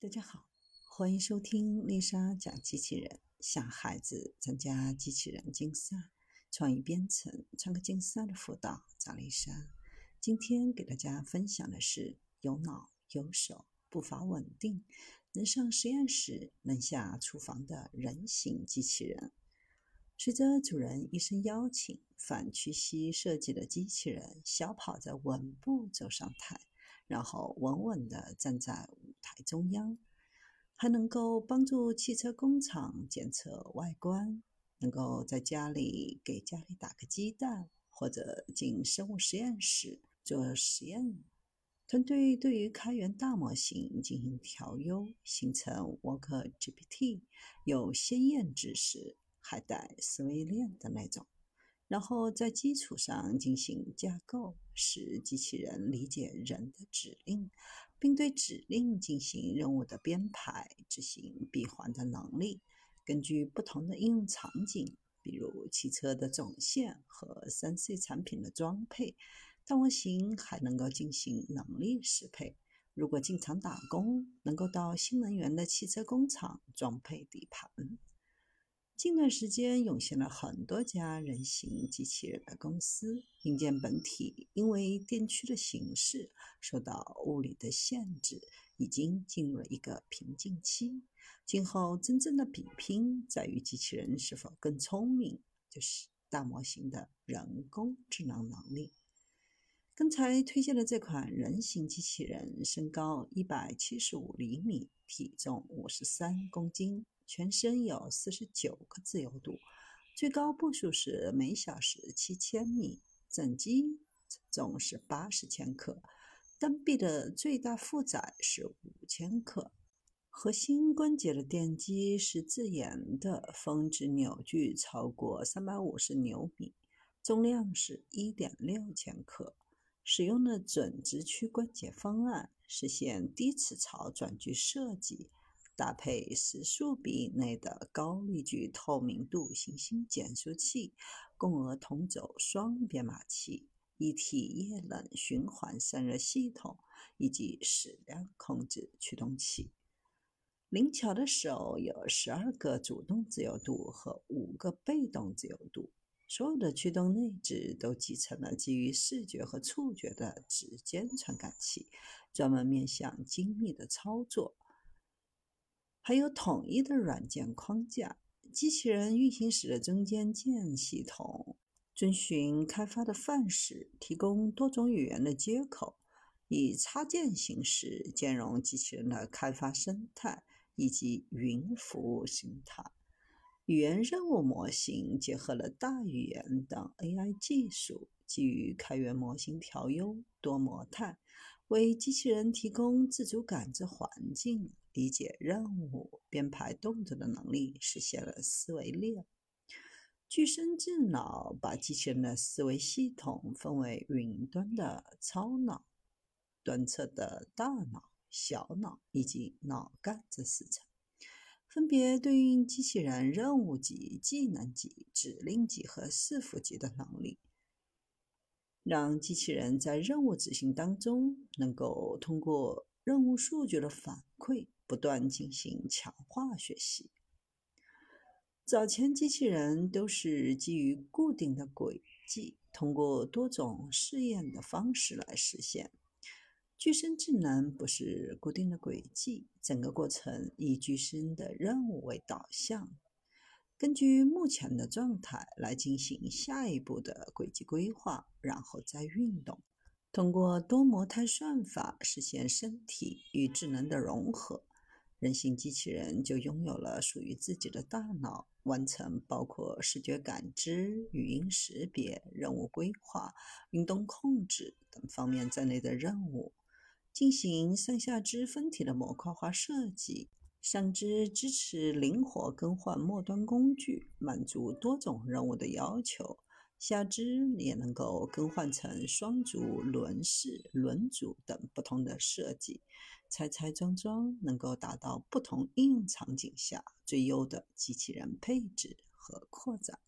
大家好，欢迎收听丽莎讲机器人。想孩子参加机器人竞赛、创意编程、创客竞赛的辅导，找丽莎。今天给大家分享的是有脑有手、步伐稳定、能上实验室、能下厨房的人形机器人。随着主人一声邀请，反屈膝设计的机器人小跑着稳步走上台。然后稳稳地站在台中央，还能够帮助汽车工厂检测外观，能够在家里给家里打个鸡蛋，或者进生物实验室做实验。团队对于开源大模型进行调优，形成 Worker GPT，有鲜艳知识，还带思维链的那种。然后在基础上进行架构，使机器人理解人的指令，并对指令进行任务的编排、执行闭环的能力。根据不同的应用场景，比如汽车的总线和三 C 产品的装配，大模型还能够进行能力适配。如果经常打工，能够到新能源的汽车工厂装配底盘。近段时间涌现了很多家人形机器人的公司，硬件本体因为电驱的形式受到物理的限制，已经进入了一个瓶颈期。今后真正的比拼在于机器人是否更聪明，就是大模型的人工智能能力。刚才推荐的这款人形机器人，身高一百七十五厘米，体重五十三公斤。全身有四十九个自由度，最高步数是每小时七千米，整机重是八十千克，单臂的最大负载是五千克，核心关节的电机是自研的，峰值扭矩超过三百五十牛米，重量是一点六千克，使用的准直驱关节方案，实现低齿槽转距设计。搭配时速比以内的高力矩透明度行星减速器、共轭同轴双编码器、一体液冷循环散热系统以及矢量控制驱动器。灵巧的手有十二个主动自由度和五个被动自由度，所有的驱动内置都集成了基于视觉和触觉的指尖传感器，专门面向精密的操作。还有统一的软件框架，机器人运行时的中间件系统遵循开发的范式，提供多种语言的接口，以插件形式兼容机器人的开发生态以及云服务生态。语言任务模型结合了大语言等 AI 技术，基于开源模型调优多模态，为机器人提供自主感知环境。理解任务、编排动作的能力，实现了思维链。具身智脑把机器人的思维系统分为云端的超脑、端侧的大脑、小脑以及脑干这四层，分别对应机器人任务级、技能级、指令级和伺服级的能力，让机器人在任务执行当中能够通过任务数据的反馈。不断进行强化学习。早前机器人都是基于固定的轨迹，通过多种试验的方式来实现。具身智能不是固定的轨迹，整个过程以具身的任务为导向，根据目前的状态来进行下一步的轨迹规划，然后再运动。通过多模态算法实现身体与智能的融合。人形机器人就拥有了属于自己的大脑，完成包括视觉感知、语音识别、任务规划、运动控制等方面在内的任务，进行上下肢分体的模块化设计。上肢支持灵活更换末端工具，满足多种任务的要求。下肢也能够更换成双足、轮式、轮组等不同的设计，拆拆装装，能够达到不同应用场景下最优的机器人配置和扩展。